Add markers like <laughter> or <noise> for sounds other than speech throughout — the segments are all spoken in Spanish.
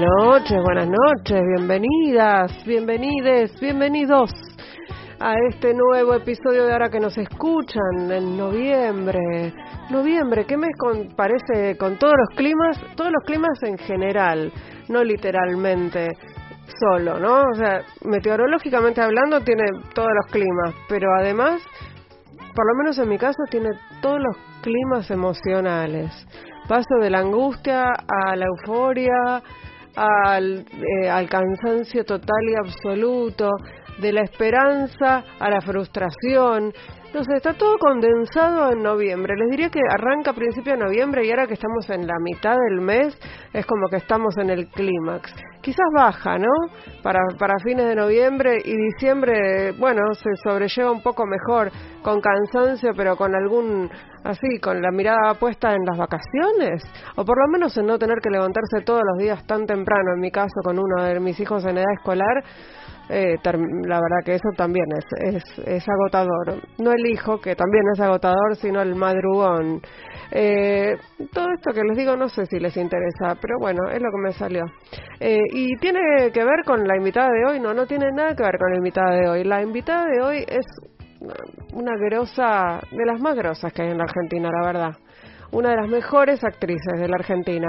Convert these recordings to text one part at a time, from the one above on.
noches, buenas noches, bienvenidas, bienvenides, bienvenidos a este nuevo episodio de Ahora que nos escuchan en noviembre. Noviembre, ¿qué mes con, parece con todos los climas? Todos los climas en general, no literalmente solo, ¿no? O sea, meteorológicamente hablando tiene todos los climas, pero además, por lo menos en mi caso, tiene todos los climas emocionales. Paso de la angustia a la euforia, al, eh, al cansancio total y absoluto, de la esperanza a la frustración. No sé, está todo condensado en noviembre. Les diría que arranca a principio de noviembre y ahora que estamos en la mitad del mes es como que estamos en el clímax. Quizás baja, ¿no? Para, para fines de noviembre y diciembre, bueno, se sobrelleva un poco mejor, con cansancio, pero con algún, así, con la mirada puesta en las vacaciones. O por lo menos en no tener que levantarse todos los días tan temprano, en mi caso con uno de mis hijos en edad escolar eh, la verdad que eso también es, es, es, agotador. No el hijo, que también es agotador, sino el madrugón. Eh, todo esto que les digo no sé si les interesa, pero bueno, es lo que me salió. Eh, y tiene que ver con la invitada de hoy, no, no tiene nada que ver con la invitada de hoy. La invitada de hoy es una grosa, de las más grosas que hay en la Argentina, la verdad una de las mejores actrices de la Argentina,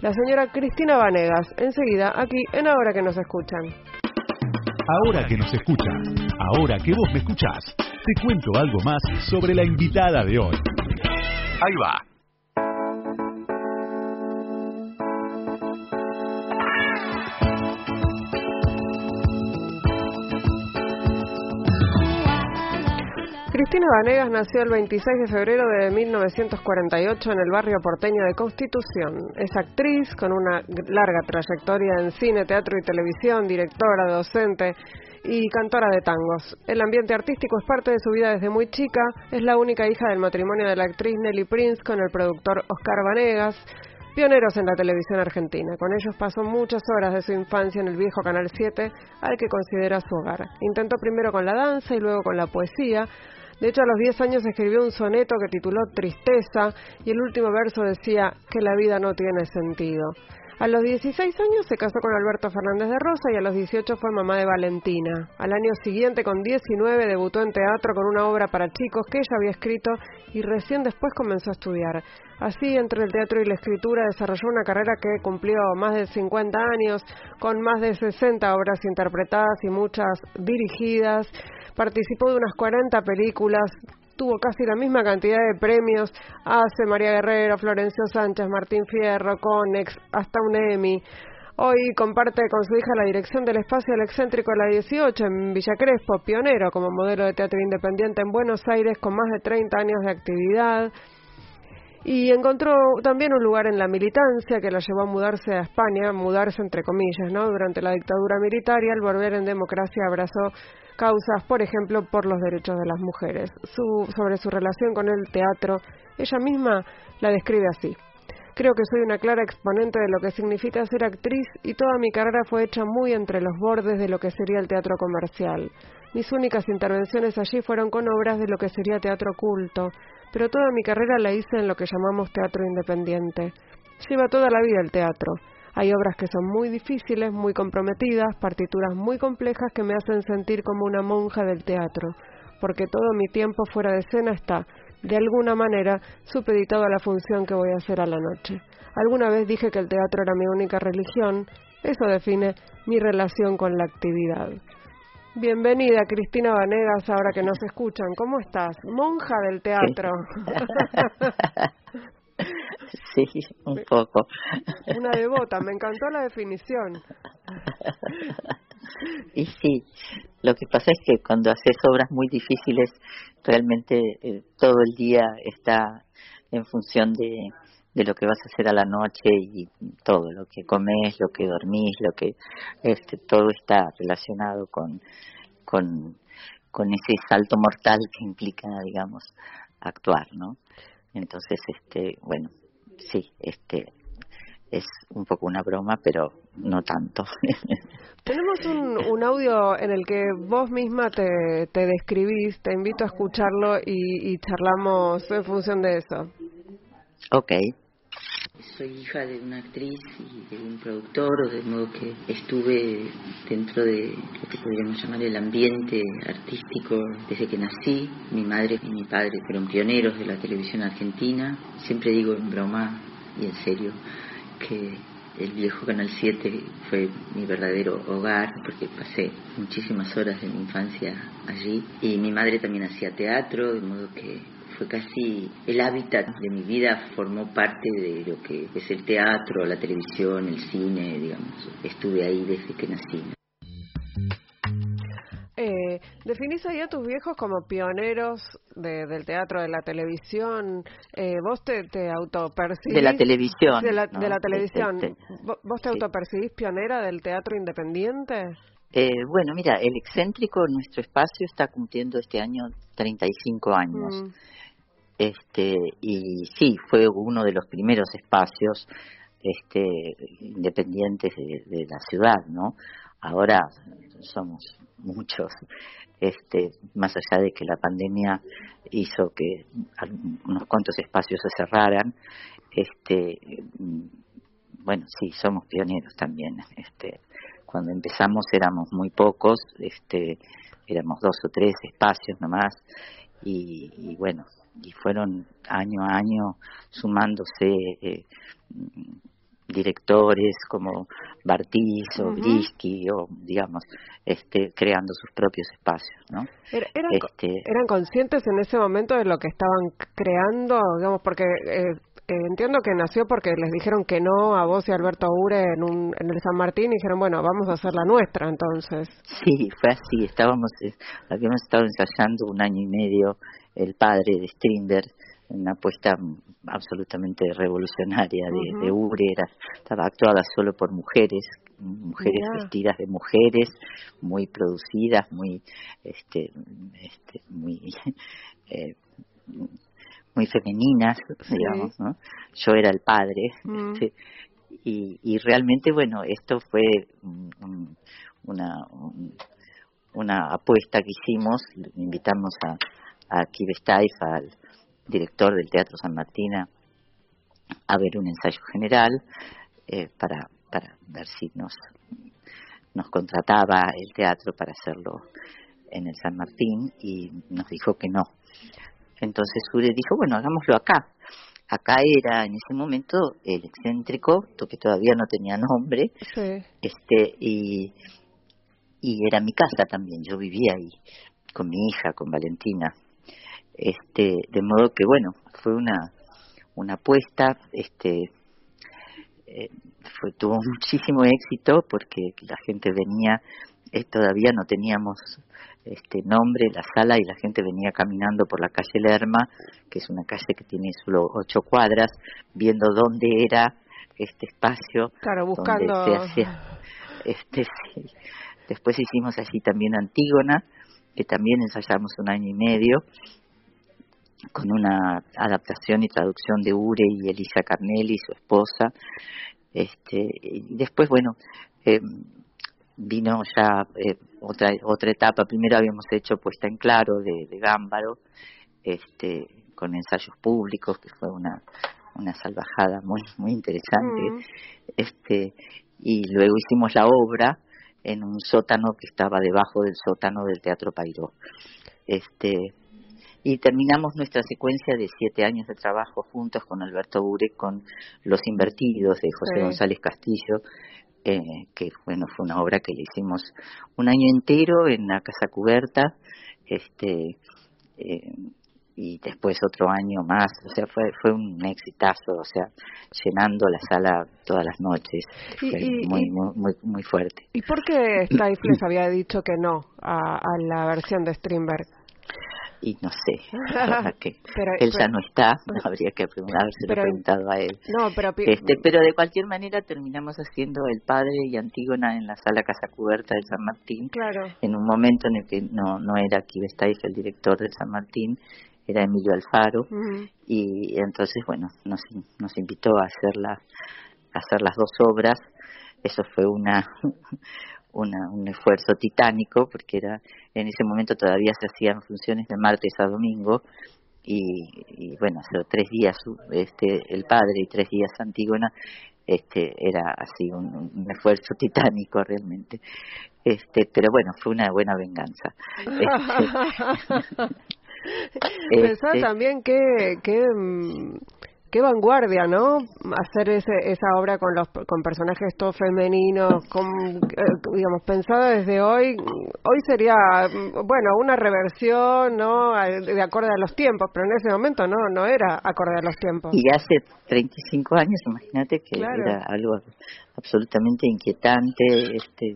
la señora Cristina Vanegas, enseguida aquí en Ahora que nos escuchan. Ahora que nos escuchas, ahora que vos me escuchás, te cuento algo más sobre la invitada de hoy. Ahí va. Cristina Vanegas nació el 26 de febrero de 1948 en el barrio porteño de Constitución. Es actriz con una larga trayectoria en cine, teatro y televisión, directora, docente y cantora de tangos. El ambiente artístico es parte de su vida desde muy chica. Es la única hija del matrimonio de la actriz Nelly Prince con el productor Oscar Vanegas pioneros en la televisión argentina. Con ellos pasó muchas horas de su infancia en el viejo Canal 7, al que considera su hogar. Intentó primero con la danza y luego con la poesía, de hecho, a los 10 años escribió un soneto que tituló Tristeza y el último verso decía que la vida no tiene sentido. A los 16 años se casó con Alberto Fernández de Rosa y a los 18 fue mamá de Valentina. Al año siguiente, con 19, debutó en teatro con una obra para chicos que ella había escrito y recién después comenzó a estudiar. Así, entre el teatro y la escritura, desarrolló una carrera que cumplió más de 50 años, con más de 60 obras interpretadas y muchas dirigidas. Participó de unas 40 películas, tuvo casi la misma cantidad de premios, hace María Guerrero, Florencio Sánchez, Martín Fierro, Conex, hasta un Emmy. Hoy comparte con su hija la dirección del espacio del excéntrico de la 18 en Villa Crespo, pionero como modelo de teatro independiente en Buenos Aires con más de 30 años de actividad. Y encontró también un lugar en la militancia que la llevó a mudarse a España, mudarse entre comillas, ¿no? Durante la dictadura militar y al volver en democracia abrazó causas, por ejemplo, por los derechos de las mujeres. sobre su relación con el teatro, ella misma la describe así. Creo que soy una clara exponente de lo que significa ser actriz y toda mi carrera fue hecha muy entre los bordes de lo que sería el teatro comercial. Mis únicas intervenciones allí fueron con obras de lo que sería teatro culto, pero toda mi carrera la hice en lo que llamamos teatro independiente. Lleva toda la vida el teatro. Hay obras que son muy difíciles, muy comprometidas, partituras muy complejas que me hacen sentir como una monja del teatro, porque todo mi tiempo fuera de escena está, de alguna manera, supeditado a la función que voy a hacer a la noche. Alguna vez dije que el teatro era mi única religión, eso define mi relación con la actividad. Bienvenida, Cristina Vanegas, ahora que nos escuchan. ¿Cómo estás? Monja del teatro. <laughs> Sí, un poco. Una devota, me encantó la definición. Y sí, lo que pasa es que cuando haces obras muy difíciles, realmente eh, todo el día está en función de, de lo que vas a hacer a la noche y todo, lo que comes, lo que dormís, lo que este, todo está relacionado con, con, con ese salto mortal que implica, digamos, actuar, ¿no? Entonces, este, bueno, sí, este es un poco una broma, pero no tanto. <laughs> Tenemos un, un, audio en el que vos misma te, te describís, te invito a escucharlo y, y charlamos en función de eso. Ok. Soy hija de una actriz y de un productor, de modo que estuve dentro de lo que podríamos llamar el ambiente artístico desde que nací. Mi madre y mi padre fueron pioneros de la televisión argentina. Siempre digo en broma y en serio que el viejo Canal 7 fue mi verdadero hogar porque pasé muchísimas horas de mi infancia allí y mi madre también hacía teatro, de modo que fue casi el hábitat de mi vida, formó parte de lo que es el teatro, la televisión, el cine, digamos. Estuve ahí desde que nací. Eh, ¿Definís ahí a tus viejos como pioneros del teatro, de la televisión? Eh, ¿Vos te, te autopercibís? De la televisión. De la, televisión. ¿Vos te autopercibís pionera del teatro independiente? Eh, bueno, mira, el excéntrico, nuestro espacio, está cumpliendo este año 35 años. Mm. Este, y sí, fue uno de los primeros espacios este, independientes de, la ciudad, ¿no? Ahora somos muchos, este, más allá de que la pandemia hizo que unos cuantos espacios se cerraran, este, bueno, sí, somos pioneros también. Este, cuando empezamos éramos muy pocos, este, éramos dos o tres espacios nomás, y, y bueno, y fueron año a año sumándose eh, directores como Bartiz o Brisky o digamos este creando sus propios espacios no eran, este, eran conscientes en ese momento de lo que estaban creando digamos porque eh, eh, entiendo que nació porque les dijeron que no a vos y Alberto Ure en, un, en el San Martín y dijeron, bueno, vamos a hacer la nuestra entonces. Sí, fue así. Estábamos, habíamos estado ensayando un año y medio el padre de Strindberg, una apuesta absolutamente revolucionaria de, Ure, estaba actuada solo por mujeres, mujeres vestidas de mujeres, muy producidas, muy, este, este, muy, <laughs> eh, muy femeninas, digamos, ¿no? Yo era el padre, mm. <laughs> este, y, y realmente, bueno, esto fue una, una apuesta que hicimos, invitamos a a Kibestaif, al director del Teatro San Martín, a ver un ensayo general eh, para, para ver si nos, nos contrataba el teatro para hacerlo en el San Martín y nos dijo que no. Entonces Ure dijo, bueno, hagámoslo acá. Acá era en ese momento el excéntrico, que todavía no tenía nombre, este y, y era mi casa también, yo vivía ahí con mi hija, con Valentina. Este de modo que bueno fue una una apuesta este eh, fue tuvo muchísimo éxito porque la gente venía eh, todavía no teníamos este nombre la sala y la gente venía caminando por la calle Lerma que es una calle que tiene solo ocho cuadras viendo dónde era este espacio claro buscando este después hicimos allí también Antígona que también ensayamos un año y medio con una adaptación y traducción de Ure y Elisa Carnelli, su esposa. Este, y después, bueno, eh, vino ya eh, otra otra etapa. Primero habíamos hecho puesta en claro de, de Gámbaro, este, con ensayos públicos, que fue una una salvajada muy muy interesante. Mm. Este, y luego hicimos la obra en un sótano que estaba debajo del sótano del Teatro Pairó. Este, y terminamos nuestra secuencia de siete años de trabajo juntos con Alberto Bure con Los Invertidos de José González Castillo, eh, que bueno fue una obra que le hicimos un año entero en la casa cubierta, este eh, y después otro año más, o sea, fue fue un exitazo, o sea, llenando la sala todas las noches, muy, muy, muy fuerte. ¿Y por qué Stifles <clears throat> había dicho que no a, a la versión de Strindberg? Y no sé, <laughs> que él ya no está, <laughs> habría que haberse preguntado a él. No, pero, este, pero de cualquier manera terminamos haciendo El Padre y Antígona en la sala Casa Cubierta del San Martín, claro. en un momento en el que no, no era Kibestaif el director del San Martín, era Emilio Alfaro, y entonces, bueno, nos, nos invitó a hacer, la, a hacer las dos obras, eso fue una un esfuerzo titánico, porque era en ese momento todavía se hacían funciones de martes a domingo, y, bueno, hace tres días este el padre y tres días Antígona, este era así un, esfuerzo <laughs> titánico realmente. Este, pero bueno, fue una buena venganza. <laughs> Este, Pensaba también que, que mm, qué vanguardia, ¿no? Hacer ese, esa obra con los con personajes todos femeninos, con, eh, digamos, pensada desde hoy. Hoy sería, bueno, una reversión, ¿no? De acuerdo a los tiempos, pero en ese momento no, no era acorde a los tiempos. Y hace 35 años, imagínate que era algo absolutamente inquietante, este,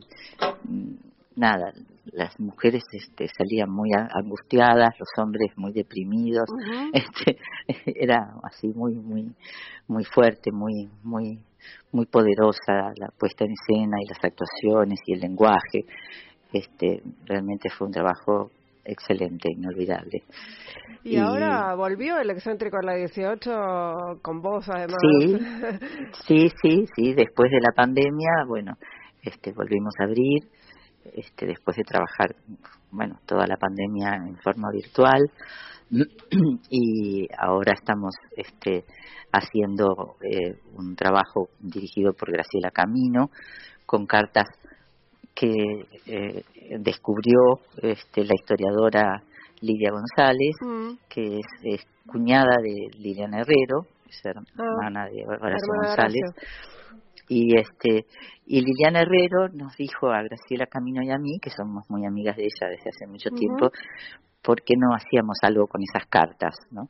nada, las mujeres este, salían muy angustiadas, los hombres muy deprimidos, <laughs> este, era así muy muy muy fuerte, muy muy muy poderosa la puesta en escena y las actuaciones y el lenguaje. Este, realmente fue un trabajo excelente, inolvidable. Y, ahora volvió el excéntrico a la 18 con vos además. Sí, <laughs> sí, sí, sí, después de la pandemia, bueno, este volvimos a abrir este, después de trabajar, bueno, toda la pandemia en forma virtual <clears throat> y ahora estamos este, haciendo eh, un trabajo dirigido por Graciela Camino con cartas que eh, descubrió este, la historiadora Lidia González, mm. que es, cuñada de Liliana Herrero, es ah, hermana de Horacio González y este y Liliana Herrero nos dijo a Graciela Camino y a mí que somos muy amigas de ella desde hace mucho tiempo por qué no hacíamos algo con esas cartas no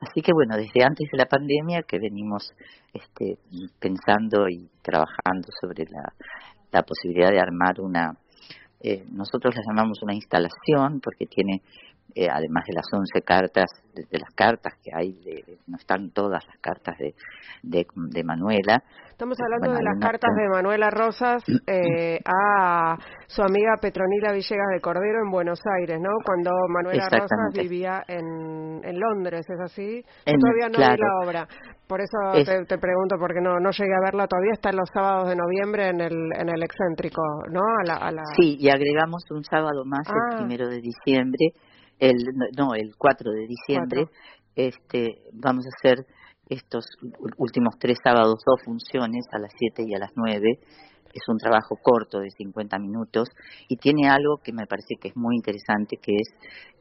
así que bueno desde antes de la pandemia que venimos este pensando y trabajando sobre la, la posibilidad de armar una eh, nosotros la llamamos una instalación porque tiene eh, además de las 11 cartas, de, las cartas que hay, no están todas las cartas de, de, Manuela. Estamos hablando de las cartas de Manuela Rosas <clears throat> eh, a su amiga Petronila Villegas de Cordero en Buenos Aires, ¿no? Cuando Manuela Rosas vivía en, en Londres, ¿es así? todavía no vi la obra. Por eso te, pregunto, porque no, no llegué a verla todavía, está en los sábados de noviembre en el, en el excéntrico, ¿no? A la, Sí, y agregamos un sábado más, el ah. primero de diciembre, el no el 4 de diciembre este vamos a hacer estos últimos tres sábados dos funciones a las 7 y a las 9 es un trabajo corto de 50 minutos y tiene algo que me parece que es muy interesante que es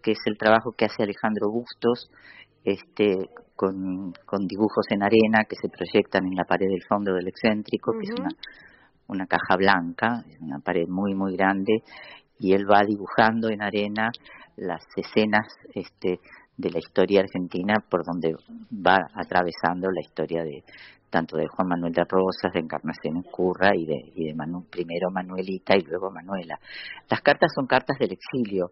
que es el trabajo que hace Alejandro Bustos este con, con dibujos en arena que se proyectan en la pared del fondo del excéntrico que es una una caja blanca, una pared muy muy grande y él va dibujando en arena las escenas este, de la historia argentina por donde va atravesando la historia de tanto de Juan Manuel de Rosas, de Encarnación Curra y de, y de primero Manuelita y luego Manuela. Las cartas son cartas del exilio,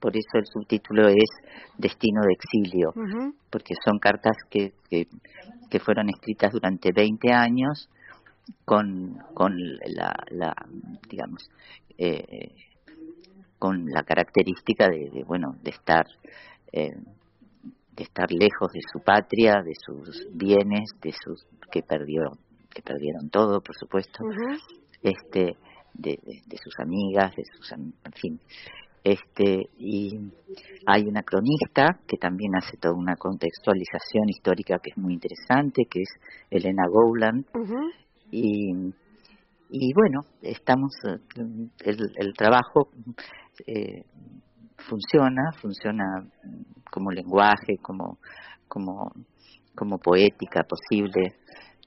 por eso el subtítulo es Destino de exilio, porque son cartas que, que, fueron escritas durante 20 años con, con la, la digamos, eh, con la característica de, bueno de estar eh, de estar lejos de su patria de sus bienes de sus que perdió que perdieron todo por supuesto este de, sus amigas de sus en fin. Este y hay una cronista que también hace toda una contextualización histórica que es muy interesante que es Elena Gowland y y bueno estamos eh, el, el trabajo eh, funciona, funciona como lenguaje, como, como, como poética posible,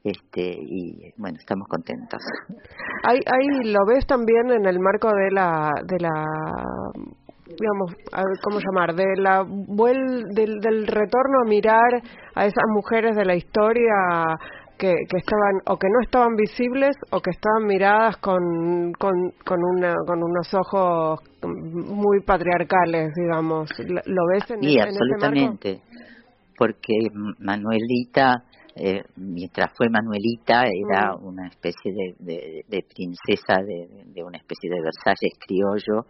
este y bueno estamos contentos. Ahí ahí lo ves también en el marco de la de la digamos cómo llamar de la del, del retorno a mirar a esas mujeres de la historia que, que, estaban o que no estaban visibles o que estaban miradas con, con, con, una, con unos ojos muy patriarcales, digamos. ¿Lo ves en, sí, absolutamente. Porque Manuelita, eh, mientras fue Manuelita, era mm. una especie de, de, princesa de, de, una especie de Versalles criollo.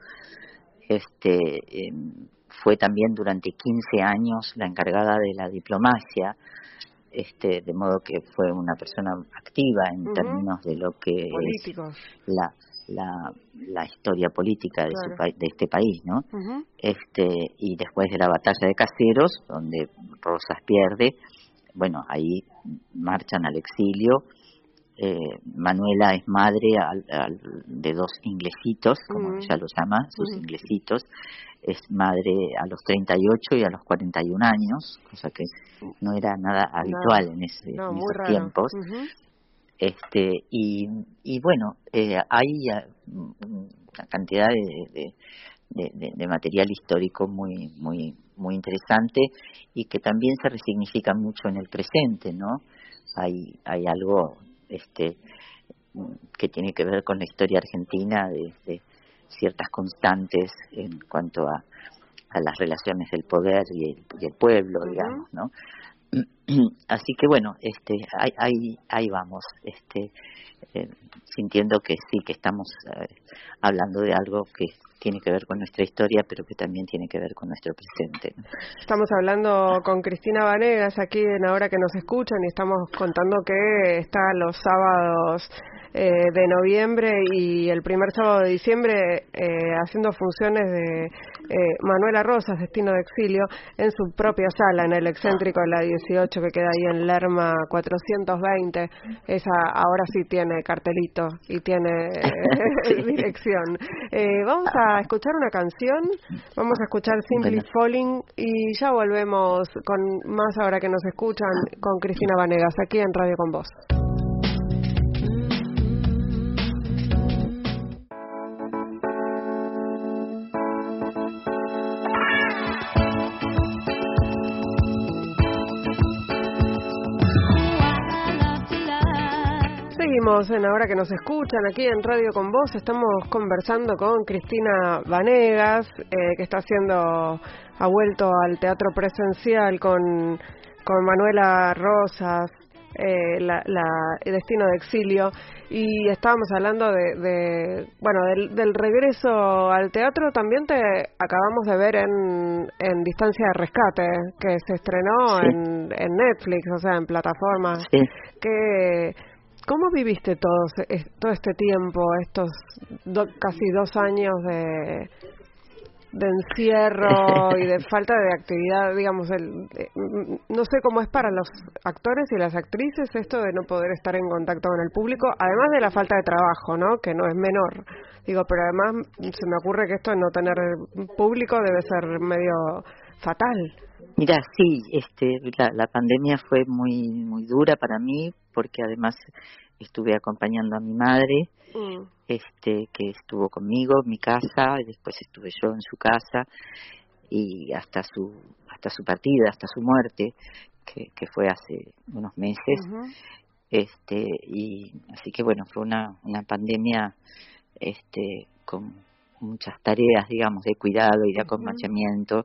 Este, em, fue también durante 15 años la encargada de la diplomacia este, de modo que fue una persona activa en términos de lo que es la, la, la historia política de, su, de este país, ¿no? este Y después de la batalla de Caseros, donde Rosas pierde, bueno, ahí marchan al exilio. Eh, Manuela es madre de dos inglesitos, como ella los llama, sus inglesitos. Es madre a los 38 y a los 41 años, cosa que no era nada habitual en, ese, esos tiempos. Este, y, y bueno, eh, hay eh, una cantidad de, de, material histórico muy, muy, muy interesante y que también se resignifica mucho en el presente, ¿no? Hay, hay algo este, que tiene que ver con la historia argentina de, ciertas constantes en cuanto a, a las relaciones del poder y el, y el pueblo, digamos, ¿no? <clears throat> Así que bueno, este, ahí, ahí, ahí vamos, este, eh, sintiendo que sí, que estamos eh, hablando de algo que tiene que ver con nuestra historia, pero que también tiene que ver con nuestro presente. Estamos hablando con Cristina Vanegas aquí en Ahora que nos escuchan y estamos contando que está los sábados eh, de noviembre y el primer sábado de diciembre eh, haciendo funciones de eh, Manuela Rosas, Destino de Exilio, en su propia sala, en el excéntrico de la 18 que queda ahí en Lerma 420. Esa ahora sí tiene cartelito y tiene <laughs> <laughs> dirección. vamos a escuchar una canción, vamos a escuchar Simply Falling y ya volvemos con más ahora que nos escuchan con Cristina Vanegas aquí en Radio con Vos. En ahora que nos escuchan aquí en Radio con Vos. Estamos conversando con Cristina Vanegas, eh, que está haciendo, ha vuelto al teatro presencial con, con Manuela Rosas, eh, la, el Destino de Exilio. Y estábamos hablando de, bueno, del, regreso al teatro. También te acabamos de ver en, en Distancia de Rescate, que se estrenó en, en Netflix, o sea, en plataformas. Que ¿Cómo viviste todo, todo este tiempo, estos casi dos años de, de encierro <laughs> y de falta de actividad, digamos, el, eh, no sé cómo es para los actores y las actrices esto de no poder estar en contacto con el público, además de la falta de trabajo, ¿no? Que no es menor. Digo, pero además se me ocurre que esto de no tener público debe ser medio fatal. Mira, sí, este, la, pandemia fue muy muy dura para mí porque además estuve acompañando a mi madre, mm. este, que estuvo conmigo en mi casa, y después estuve yo en su casa y hasta su hasta su partida, hasta su muerte, que, que fue hace unos meses, este y así que bueno fue una una pandemia este con muchas tareas, digamos, de cuidado y de acompañamiento.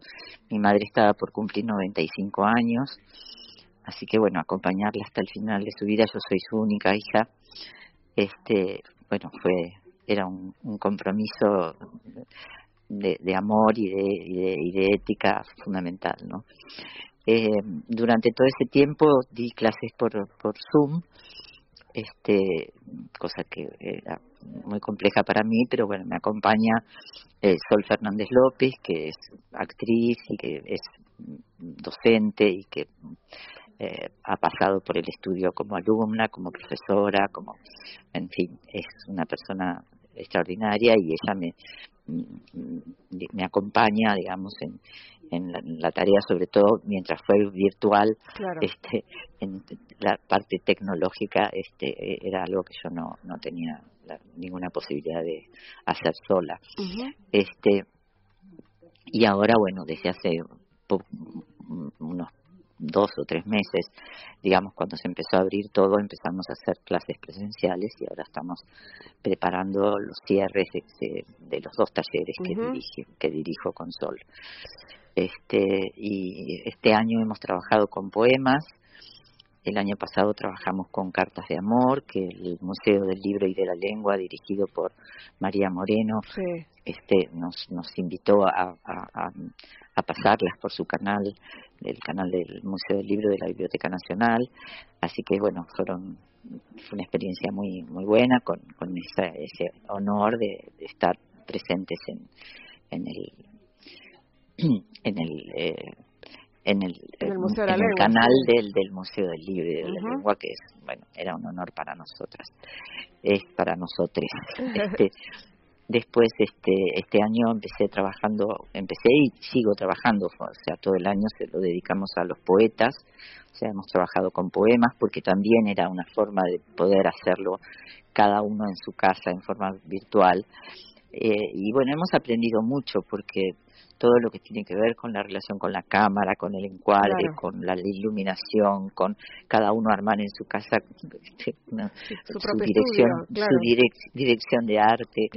Mi madre estaba por cumplir 95 años, así que bueno, acompañarla hasta el final de su vida. Yo soy su única hija. Este, bueno, fue era un, compromiso de, de, amor y de, y de, ética fundamental, ¿no? Eh, durante todo ese tiempo di clases por, por Zoom, este, cosa que era muy compleja para mí, pero bueno, me acompaña eh, Sol Fernández López, que es actriz y que es docente y que eh, ha pasado por el estudio como alumna, como profesora, como, en fin, es una persona extraordinaria y ella me, mm, me acompaña, digamos, en, en la, tarea, sobre todo mientras fue virtual, este, en la parte tecnológica, este, era algo que yo no, no tenía ninguna posibilidad de hacer sola. Este, y ahora, bueno, desde hace unos dos o tres meses, digamos, cuando se empezó a abrir todo, empezamos a hacer clases presenciales y ahora estamos preparando los cierres de, los dos talleres que, dirijo, que dirijo con Sol. Este, y este año hemos trabajado con poemas, el año pasado trabajamos con Cartas de Amor, que el Museo del Libro y de la Lengua, dirigido por María Moreno, este, nos, nos invitó a, a, pasarlas por su canal del canal del Museo del Libro de la Biblioteca Nacional, así que bueno, fueron fue una experiencia muy muy buena con, con ese honor de, estar presentes en, en el <clears throat> en el eh, en el, canal del, del Museo del Libro y de la Lengua, que es, bueno, era un honor para nosotras, es para nosotros. <laughs> Este, después, este, este año empecé trabajando, empecé y sigo trabajando, o sea, todo el año se lo dedicamos a los poetas, o sea, hemos trabajado con poemas porque también era una forma de poder hacerlo cada uno en su casa en forma virtual. Eh, y bueno, hemos aprendido mucho porque todo lo que tiene que ver con la relación con la cámara, con el encuadre, con la iluminación, con cada uno armar en su casa su, dirección, su dirección de arte,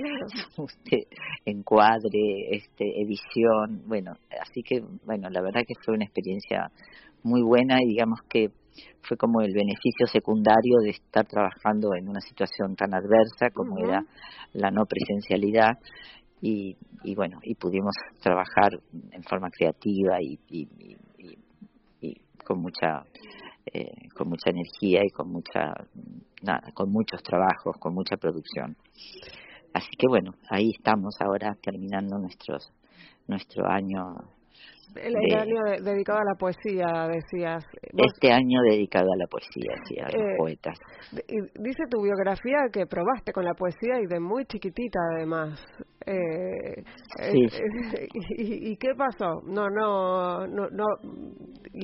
su <laughs> encuadre, este, edición, bueno, así que bueno, la verdad que fue una experiencia muy buena y digamos que fue como el beneficio secundario de estar trabajando en una situación tan adversa como era la no presencialidad y, y bueno, y pudimos trabajar en forma creativa y, y, con mucha eh, con mucha energía y con mucha nada, con muchos trabajos, con mucha producción. Así que bueno, ahí estamos ahora terminando nuestros nuestro año el, año dedicado a la poesía, decías. Este año dedicado a la poesía, sí, a los eh, poetas. Dice tu biografía que probaste con la poesía y de muy chiquitita además. Eh, sí. <laughs> y, qué pasó? No, no, no, no.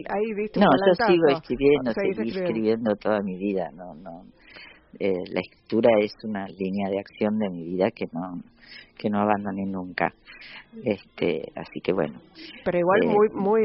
Ahí viste. No, yo sigo escribiendo, seguí escribiendo. toda mi vida. No, no. Eh, la escritura es una línea de acción de mi vida que no que no abandoné nunca. Este así que bueno. Pero igual eh, muy muy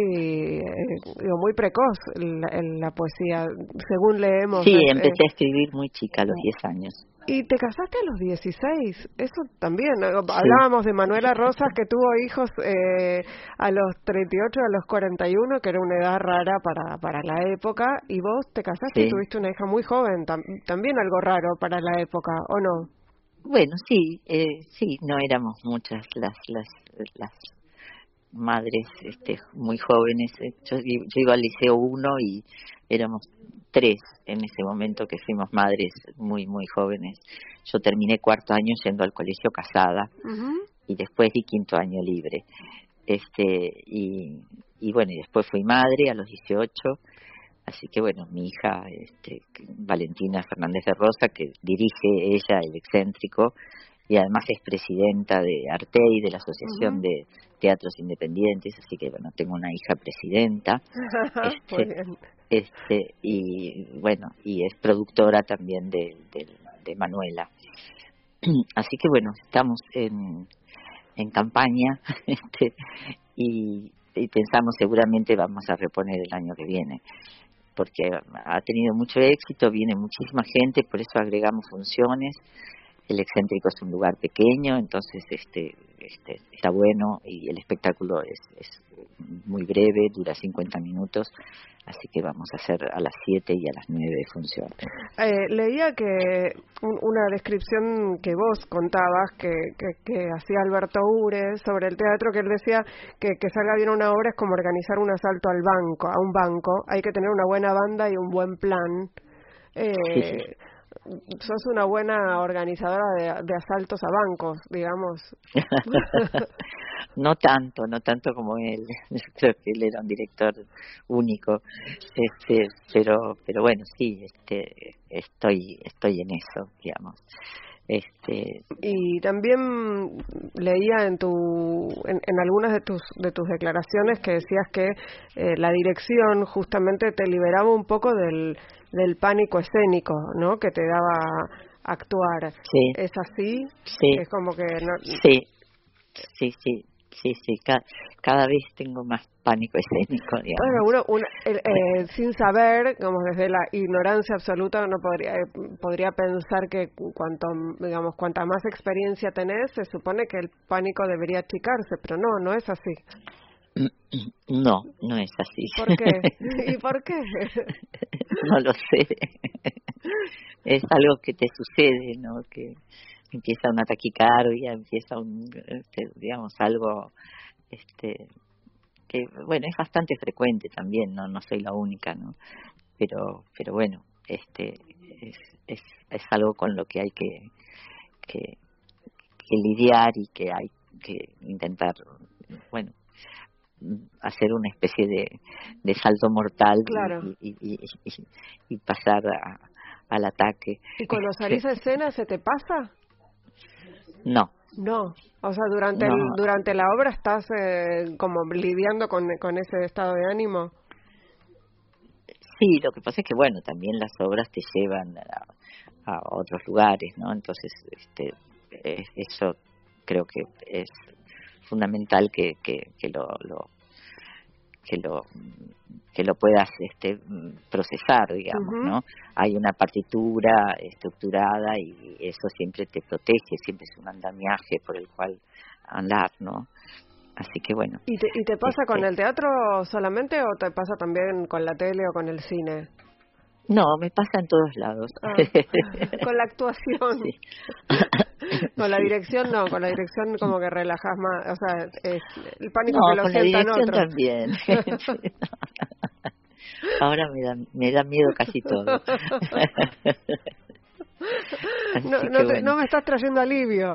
eh, muy precoz la, la, poesía según leemos sí empecé a escribir muy chica a los 10 años. Y te casaste a los 16, eso también. Hablábamos de Manuela Rosas que tuvo hijos eh, a los 38, a los 41, que era una edad rara para, para la época, y vos te casaste y tuviste una hija muy joven, también algo raro para la época, ¿o no? Bueno, sí, eh, sí, no éramos muchas las las las madres este, muy jóvenes. Yo, yo iba al liceo 1 y éramos tres en ese momento que fuimos madres muy, muy jóvenes. Yo terminé cuarto año yendo al colegio casada y después di quinto año libre. Este, y, y bueno, y después fui madre a los 18. Así que bueno, mi hija, este, Valentina Fernández de Rosa, que dirige ella el excéntrico, y además es presidenta de Artei, de la Asociación de Teatros Independientes, así que bueno, tengo una hija presidenta. <laughs> este, este y bueno, y es productora también de, de, Manuela. <clears throat> Así que bueno, estamos en, en campaña <laughs> este, y, y pensamos seguramente vamos a reponer el año que viene porque ha tenido mucho éxito, viene muchísima gente, por eso agregamos funciones el excéntrico es un lugar pequeño, entonces este, este está bueno y el espectáculo es, es muy breve, dura 50 minutos, así que vamos a hacer a las 7 y a las 9 función. Eh, leía que una descripción que vos contabas que, que, hacía Alberto Ure sobre el teatro, que él decía que, que salga bien una obra es como organizar un asalto al banco, a un banco, hay que tener una buena banda y un buen plan. Eh, sos una buena organizadora de, asaltos a bancos, digamos. <laughs> no tanto, no tanto como él. <laughs> creo que él era un director único, este, pero, pero bueno, sí, este, estoy, estoy en eso, digamos. Este... Y también leía en, tu, en, algunas de tus, de tus declaraciones que decías que eh, la dirección justamente te liberaba un poco del, del pánico escénico, ¿no? Que te daba actuar. Sí. ¿Es así? Sí. Es como que... No... Sí, sí, sí sí, sí, cada, vez tengo más pánico escénico, digamos. Bueno, uno, eh, sin saber, como desde la ignorancia absoluta, uno podría, eh, podría pensar que cuanto, digamos, cuanta más experiencia tenés, se supone que el pánico debería achicarse, pero no, no es así. <clears throat> No, no es así. ¿Por qué? <laughs> ¿Y por qué? No lo sé. <laughs> Es algo que te sucede, ¿no? Que empieza una taquicardia, empieza un, este, digamos, algo, este, que bueno es bastante frecuente también no no soy la única no pero pero bueno este es, es, es algo con lo que hay que, que, lidiar y que hay que intentar bueno hacer una especie de, de salto mortal y, y, y, pasar al ataque. ¿Y cuando salís a escena se te pasa? No. No, o sea, durante durante la obra estás eh, como lidiando con, con ese estado de ánimo. Sí, lo que pasa es que bueno, también las obras te llevan a, a otros lugares, ¿no? Entonces, este, eso creo que es fundamental que, que, que lo, lo que lo que lo puedas este procesar digamos no hay una partitura estructurada y eso siempre te protege siempre es un andamiaje por el cual andar no así que bueno. Y te, y te pasa con este el teatro solamente o te pasa también con la tele o con el cine no, me pasa en todos lados. Ah, <laughs> con la actuación. <coughs> con la dirección no, con la dirección como que relajas más, o sea, es el pánico que lo con la dirección también. <laughs> <laughs> Ahora me da, me da miedo casi todo. no, no, no, me estás trayendo alivio.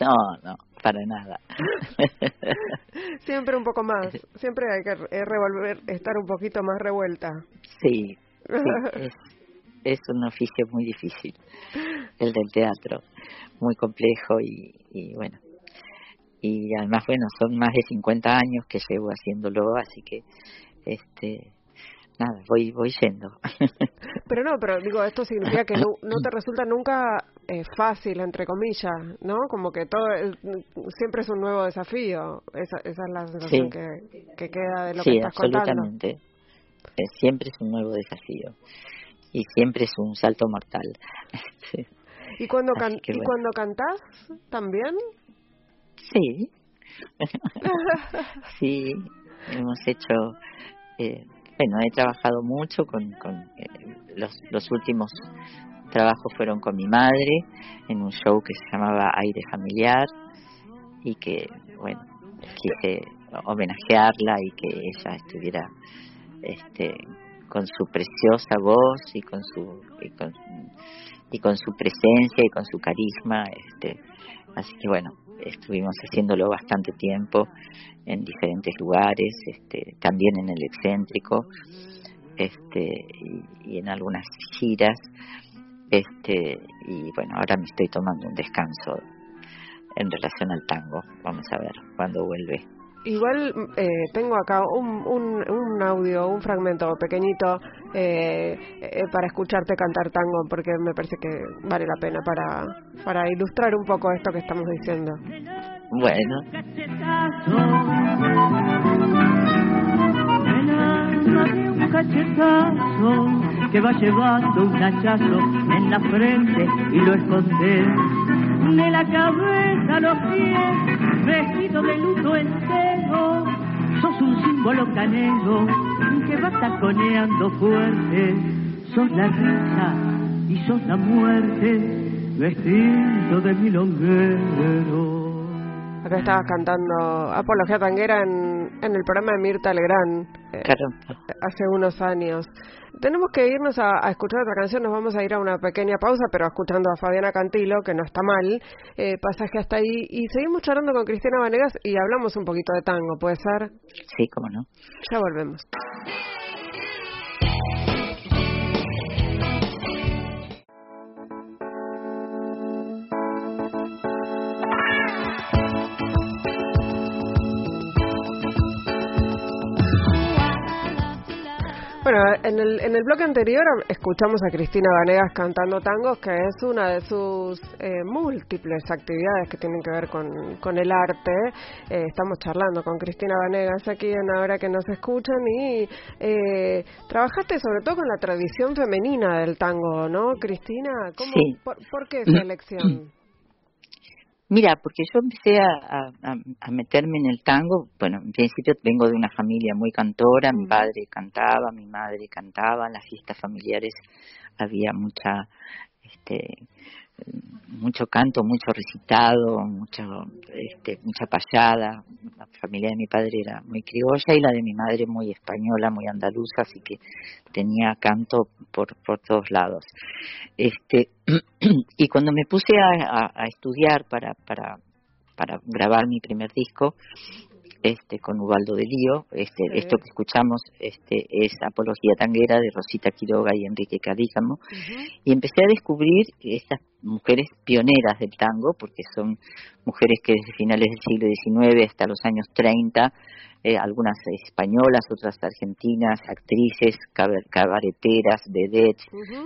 no, no, para nada. <laughs> siempre un poco más, siempre hay que revolver, estar un poquito más revuelta. Sí, <laughs> es, es un oficio muy difícil, el del teatro, muy complejo y, y bueno. Y además, bueno, son más de 50 años que llevo haciéndolo, así que este nada, voy, voy yendo. <laughs> Pero no, pero digo, esto significa que no, no te resulta nunca eh, fácil, entre comillas, ¿no? Como que todo siempre es un nuevo desafío. Esa, esa es la sensación que, que, queda de lo que estás absolutamente. Eh, siempre es un nuevo desafío. Y siempre es un salto mortal. <laughs> ¿Y cuando, ¿y cuando cantás también? Sí. <laughs> sí, hemos hecho... Eh, bueno, he trabajado mucho con, eh, los, los últimos trabajos fueron con mi madre en un show que se llamaba Aire Familiar y que, bueno, quise homenajearla y que ella estuviera este, con su preciosa voz y con su y con, y con su presencia y con su carisma este así que bueno estuvimos haciéndolo bastante tiempo en diferentes lugares, este, también en el excéntrico, este, y, en algunas giras, este, y bueno, ahora me estoy tomando un descanso en relación al tango, vamos a ver cuándo vuelve. Igual eh, tengo acá un, un, un, audio, un fragmento pequeñito eh, eh, para escucharte cantar tango, porque me parece que vale la pena para, para ilustrar un poco esto que estamos diciendo. Bueno. un cachetazo que va llevando un hachazo en la frente y lo esconde de la cabeza a los pies, vestido de luto entero, sos un símbolo canelo que va taconeando fuerte, sos la risa y sos la muerte, vestido de milonguero. Acá estabas cantando Apología Tanguera en, en el programa de Mirta Legrand eh, hace unos años. Tenemos que irnos a, escuchar otra canción, nos vamos a ir a una pequeña pausa, pero escuchando a Fabiana Cantilo, que no está mal, eh, pasaje hasta ahí, y seguimos charlando con Cristina Vanegas y hablamos un poquito de tango, ¿puede ser? Sí, cómo no. Ya volvemos. Bueno, en el, en el bloque anterior escuchamos a Cristina Vanegas cantando tangos, que es una de sus eh, múltiples actividades que tienen que ver con, con el arte. Eh, estamos charlando con Cristina Vanegas aquí en Ahora que nos escuchan y eh, trabajaste sobre todo con la tradición femenina del tango, ¿no, Cristina? ¿Cómo, por, ¿Por qué esa elección? Mira, porque yo empecé a, a, meterme en el tango, bueno, en principio vengo de una familia muy cantora, mi padre cantaba, mi madre cantaba, en las fiestas familiares había mucha este, mucho canto, mucho recitado, mucho, este, mucha payada. La familia de mi padre era muy criolla y la de mi madre muy española, muy andaluza, así que tenía canto por, por todos lados. Este, <clears throat> y cuando me puse a, a estudiar para, para, para grabar mi primer disco, este con Ubaldo de Lío. Este, Esto que escuchamos este, es Apología Tanguera de Rosita Quiroga y Enrique Cadíjamo. Y empecé a descubrir estas mujeres pioneras del tango, porque son mujeres que desde finales del siglo XIX hasta los años 30, eh, algunas españolas, otras argentinas, actrices, cabareteras, vedettes,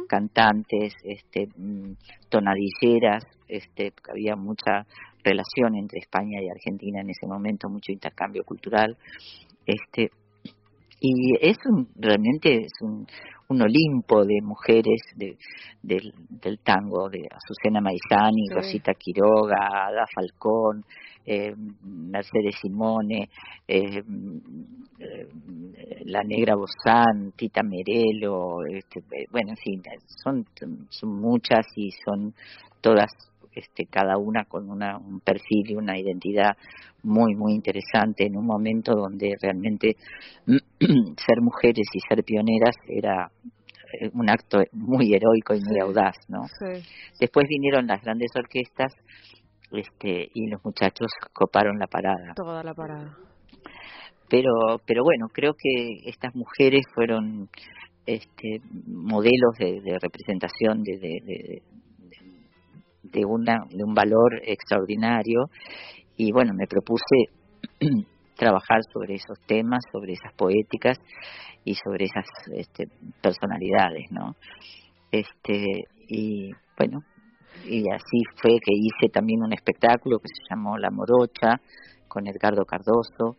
cantantes, este, mm, tonadilleras, este, había mucha relación entre España y Argentina en ese momento, mucho intercambio cultural. Este, y es realmente es un, un Olimpo de mujeres de, del, tango, de Azucena Maizani, Rosita Quiroga, Ada Falcón, eh, Mercedes Simone, eh, eh, La Negra Bozán, Tita Merelo, este, bueno, en fin, son, son muchas y son todas este, cada una con una, un perfil y una identidad muy, muy interesante en un momento donde realmente <clears throat> ser mujeres y ser pioneras era eh, un acto muy heroico y muy audaz, ¿no? Después vinieron las grandes orquestas este, y los muchachos coparon la parada. Toda la parada. Pero, pero bueno, creo que estas mujeres fueron este, modelos de, representación de, de, una, de un valor extraordinario y bueno, me propuse <clears throat> trabajar sobre esos temas, sobre esas poéticas y sobre esas este, personalidades, ¿no? Este, y bueno, y así fue que hice también un espectáculo que se llamó La Morocha con Edgardo Cardoso,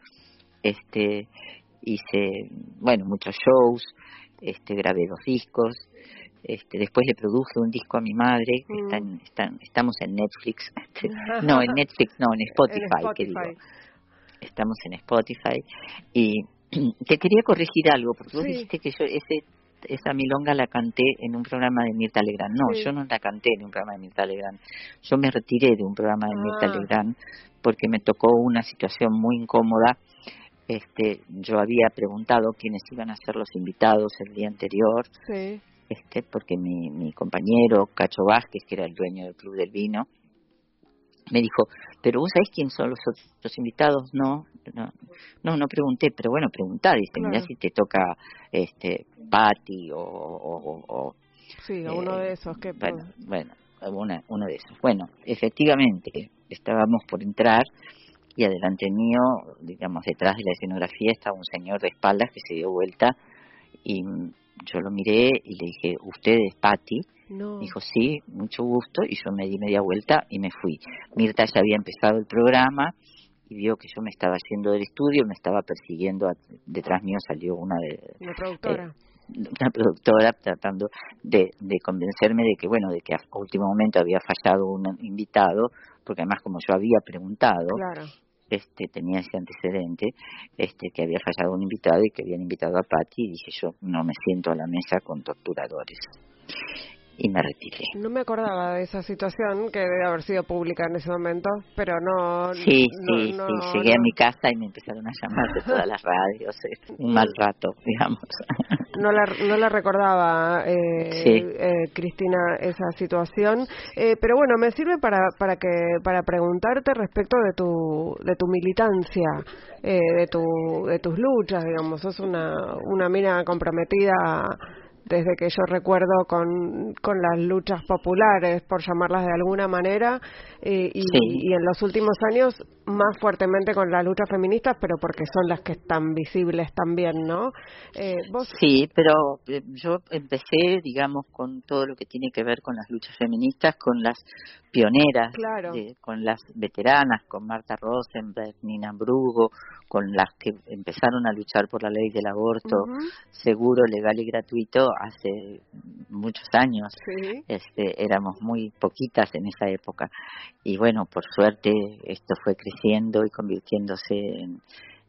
este, hice, bueno, muchos shows, este, grabé dos discos, este, después le produje un disco a mi madre, mm. estamos en Netflix, <laughs> este, no, en Netflix, no, en Spotify, que digo. Estamos en Spotify. Y <clears throat> te quería corregir algo, porque vos dijiste que yo ese esa milonga la canté en un programa de Mirta Legrand. No, yo no la canté en un programa de Mirta Legrand. Yo me retiré de un programa de Mirta ah. Legrand porque me tocó una situación muy incómoda. Este, yo había preguntado quiénes iban a ser los invitados el día anterior. Sí este, porque mi, mi compañero Cacho Vázquez, que era el dueño del Club del Vino, me dijo, pero vos sabés quién son los otros invitados, no, no, no, pregunté, pero bueno, preguntá, dice, mira si te toca este Patti o, o, sí, uno de esos que bueno, bueno, uno de esos. Bueno, efectivamente, estábamos por entrar y adelante mío, digamos, detrás de la escenografía estaba un señor de espaldas que se dio vuelta y yo lo miré y le dije, ¿usted es Patti? Dijo, sí, mucho gusto, y yo me di media vuelta y me fui. Mirta ya había empezado el programa y vio que yo me estaba yendo del estudio, me estaba persiguiendo, detrás mío salió una de... Una productora. Eh, una productora tratando de, de convencerme de que, bueno, de que a último momento había fallado un invitado, porque además como yo había preguntado, claro este tenía ese antecedente este que había fallado un invitado y que habían invitado a Patti y dije yo no me siento a la mesa con torturadores y me retiré. No me acordaba de esa situación que debe haber sido pública en ese momento, pero no. Sí, sí, sí. Llegué a mi casa y me empezaron a llamar de todas las radios. Un mal <laughs> rato, digamos. No la, no la recordaba, eh, eh, Cristina, esa situación. Eh, pero bueno, me sirve para, para, que, para preguntarte respecto de tu, de tu militancia, eh, de, tu, de tus luchas, digamos. Sos una, una mina comprometida desde que yo recuerdo con, con las luchas populares, por llamarlas de alguna manera, y, y, en los últimos años más fuertemente con las luchas feministas, pero porque son las que están visibles también, ¿no? Eh, Sí, pero eh, yo empecé, digamos, con todo lo que tiene que ver con las luchas feministas, con las pioneras, con las veteranas, con Marta Rosenberg, Nina Brugo, con las que empezaron a luchar por la ley del aborto seguro, legal y gratuito hace muchos años. Este, éramos muy poquitas en esa época y bueno, por suerte esto fue creciendo y convirtiéndose en,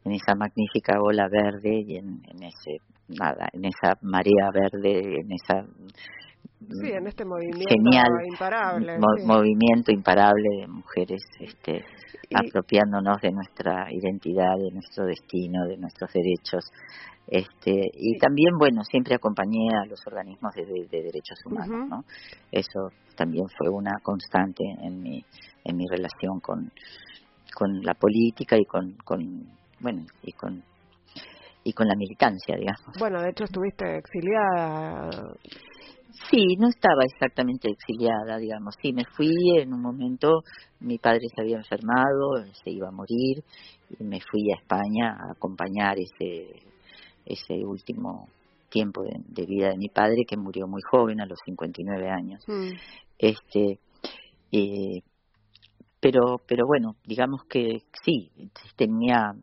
esa magnífica ola verde y en, ese nada, en esa marea verde, en esa sí, en este movimiento genial imparable, movimiento imparable de mujeres este, apropiándonos de nuestra identidad, de nuestro destino, de nuestros derechos. Este, y también, bueno, siempre acompañé a los organismos de, derechos humanos, ¿no? Eso también fue una constante en mi, en mi relación con, con la política y con, con bueno, y con y con la militancia, digamos. Bueno, de hecho estuviste exiliada. Sí, no estaba exactamente exiliada, digamos. Sí, me fui en un momento, mi padre se había enfermado, se iba a morir, y me fui a España a acompañar ese, ese último tiempo de, vida de mi padre, que murió muy joven, a los 59 años. Mm. Este, eh, pero, pero bueno, digamos que sí, tenía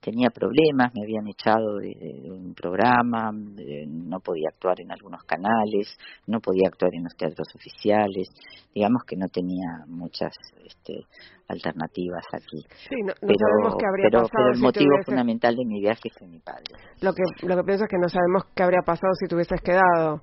tenía problemas, me habían echado de, un programa, no podía actuar en algunos canales, no podía actuar en los teatros oficiales, digamos que no tenía muchas este, alternativas aquí. Sí, no, sabemos qué habría pero, pasado. Pero el motivo fundamental de mi viaje fue mi padre. Lo que, lo que pienso es que no sabemos qué habría pasado si te hubieses quedado.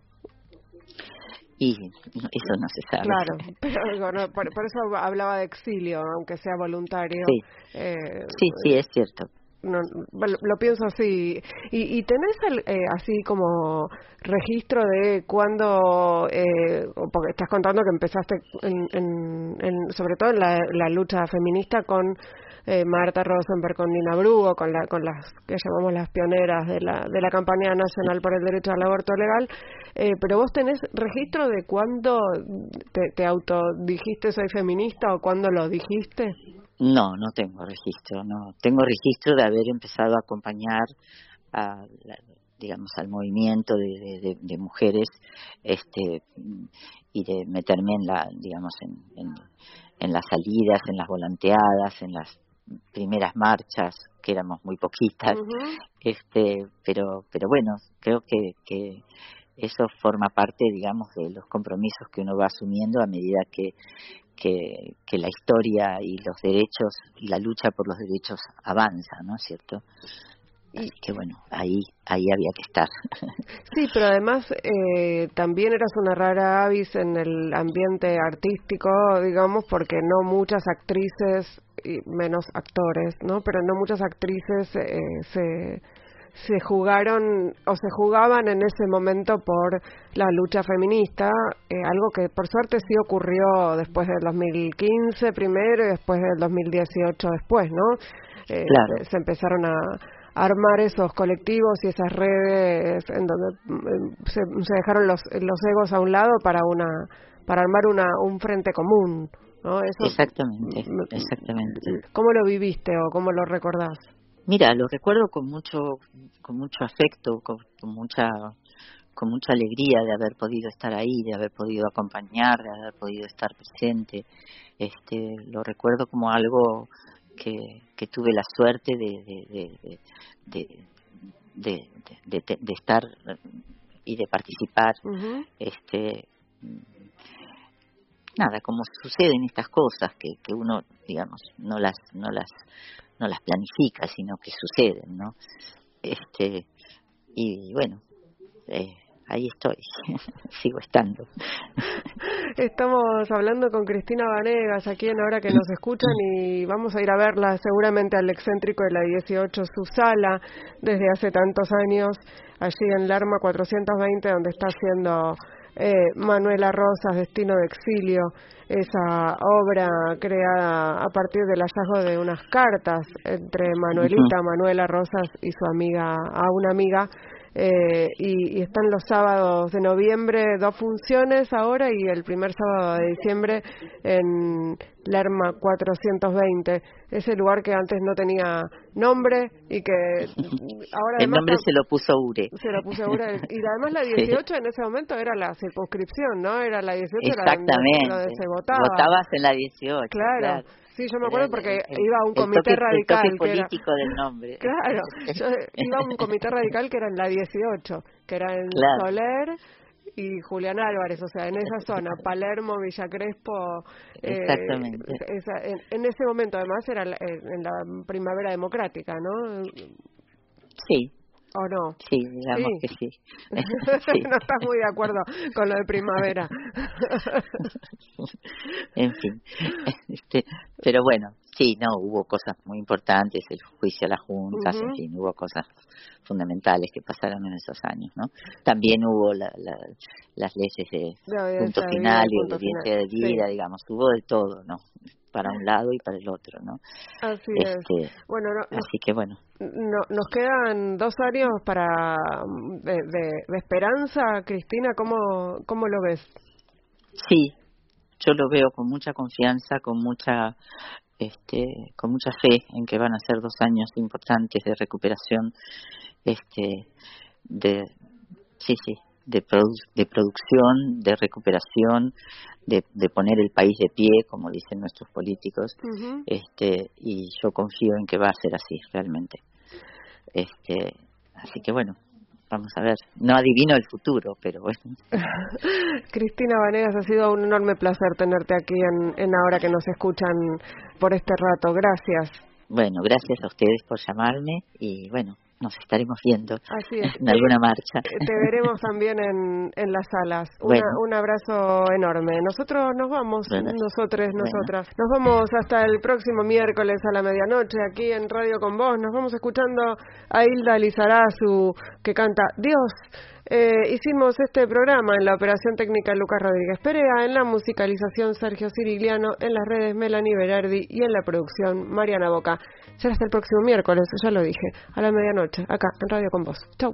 Y eso no se sabe. Claro, pero por, eso hablaba de exilio, aunque sea voluntario. Sí, eh, sí, sí, es cierto no, lo pienso así. ¿Y, y tenés eh, así como registro de cuándo, eh, porque estás contando que empezaste en, en, sobre todo en la, la lucha feminista con eh, Marta Rosenberg, con Nina Brugo, con, la, con las que llamamos las pioneras de la, de la campaña nacional por el derecho al aborto legal, eh, pero vos tenés registro de cuándo te, te autodijiste soy feminista o cuándo lo dijiste? No, no tengo registro, no. Tengo registro de haber empezado a acompañar a, digamos, al movimiento de, de, mujeres, este, y de meterme en la, digamos, en, en, las salidas, en las volanteadas, en las primeras marchas, que éramos muy poquitas, este, pero, pero bueno, creo que, que eso forma parte, digamos, de los compromisos que uno va asumiendo a medida que, que, que, la historia y los derechos y la lucha por los derechos avanza, ¿no es cierto? Así que bueno, ahí, ahí había que estar. <laughs> Sí, pero además eh, también eras una rara avis en el ambiente artístico, digamos, porque no muchas actrices, y menos actores, ¿no? Pero no muchas actrices eh, se se jugaron o se jugaban en ese momento por la lucha feminista, eh, algo que por suerte sí ocurrió después del 2015 primero y después del 2018 después, ¿no? Eh, claro. Se empezaron a armar esos colectivos y esas redes en donde mm, se, se dejaron los, los egos a un lado para una para armar una un frente común, ¿no? Eso, exactamente, exactamente. ¿Cómo lo viviste o cómo lo recordás? Mira, lo recuerdo con mucho, con mucho afecto, con, mucha, con mucha alegría de haber podido estar ahí, de haber podido acompañar, de haber podido estar presente. Este, lo recuerdo como algo que, que tuve la suerte de, de, de, de, estar y de participar. Este, nada, como suceden estas cosas que, que uno, digamos, no las, no las no las planifica, sino que suceden, ¿no? Este, y bueno, eh, ahí estoy, <laughs> sigo estando. Estamos hablando con Cristina Vanegas aquí en Ahora que nos escuchan y vamos a ir a verla seguramente al excéntrico de la 18, su sala, desde hace tantos años, allí en Lerma 420, donde está haciendo eh, Manuela Rosas, Destino de Exilio, esa obra creada a partir del hallazgo de unas cartas entre Manuelita, Manuela Rosas y su amiga, a una amiga, eh, y, están los sábados de noviembre dos funciones ahora y el primer sábado de diciembre en Lerma 420, ese lugar que antes no tenía nombre y que <laughs> ahora el nombre se lo puso Ure. Se lo puso Ure y además la <laughs> 18 en ese momento era la circunscripción, ¿no? Era la 18 Exactamente. Era donde se votaba. Votabas en la 18. claro. Sí, yo me acuerdo porque iba a un comité radical. El político del nombre. <laughs> Claro, yo iba a un comité radical que era en la 18, que era en Soler y Julián Álvarez, o sea, en esa zona, <laughs> Palermo, Villa Crespo. Eh, Exactamente. en, ese momento, además, era en la primavera democrática, ¿no? Sí, ¿O no? Sí, digamos que <laughs> <laughs> sí. no estás muy de acuerdo con lo de primavera. <laughs> en fin. Este, pero bueno, sí, no, hubo cosas muy importantes, el juicio a las juntas, en fin, hubo cosas fundamentales que pasaron en esos años, ¿no? También hubo la, las leyes de, punto final y audiencia de vida, digamos, hubo de todo, ¿no? Para un lado y para el otro, ¿no? Así es. Este, bueno, así que bueno. No, nos quedan dos años para de, de, esperanza, Cristina. ¿Cómo cómo lo ves? Sí, yo lo veo con mucha confianza, con mucha este, con mucha fe en que van a ser dos años importantes de recuperación, este, de, sí, sí, de, de producción, de recuperación, de, de, poner el país de pie, como dicen nuestros políticos, este, y yo confío en que va a ser así realmente. Este, así que bueno, vamos a ver. No adivino el futuro, pero bueno. <laughs> Cristina Vanegas, ha sido un enorme placer tenerte aquí en, en Ahora que nos escuchan por este rato. Gracias. Bueno, gracias a ustedes por llamarme y bueno, nos estaremos viendo Así es. en <laughs> alguna marcha. Te veremos también en, en las salas. un abrazo enorme. Nosotros nos vamos, nosotros, nosotras. Nos vamos hasta el próximo miércoles a la medianoche aquí en Radio con Vos. Nos vamos escuchando a Hilda Lizarazu que canta Dios. Eh, hicimos este programa en la operación técnica Lucas Rodríguez Perea, en la musicalización Sergio Cirigliano, en las redes Melanie Berardi y en la producción Mariana Boca. Será hasta el próximo miércoles, ya lo dije, a la medianoche, acá en Radio con Vos. Chau.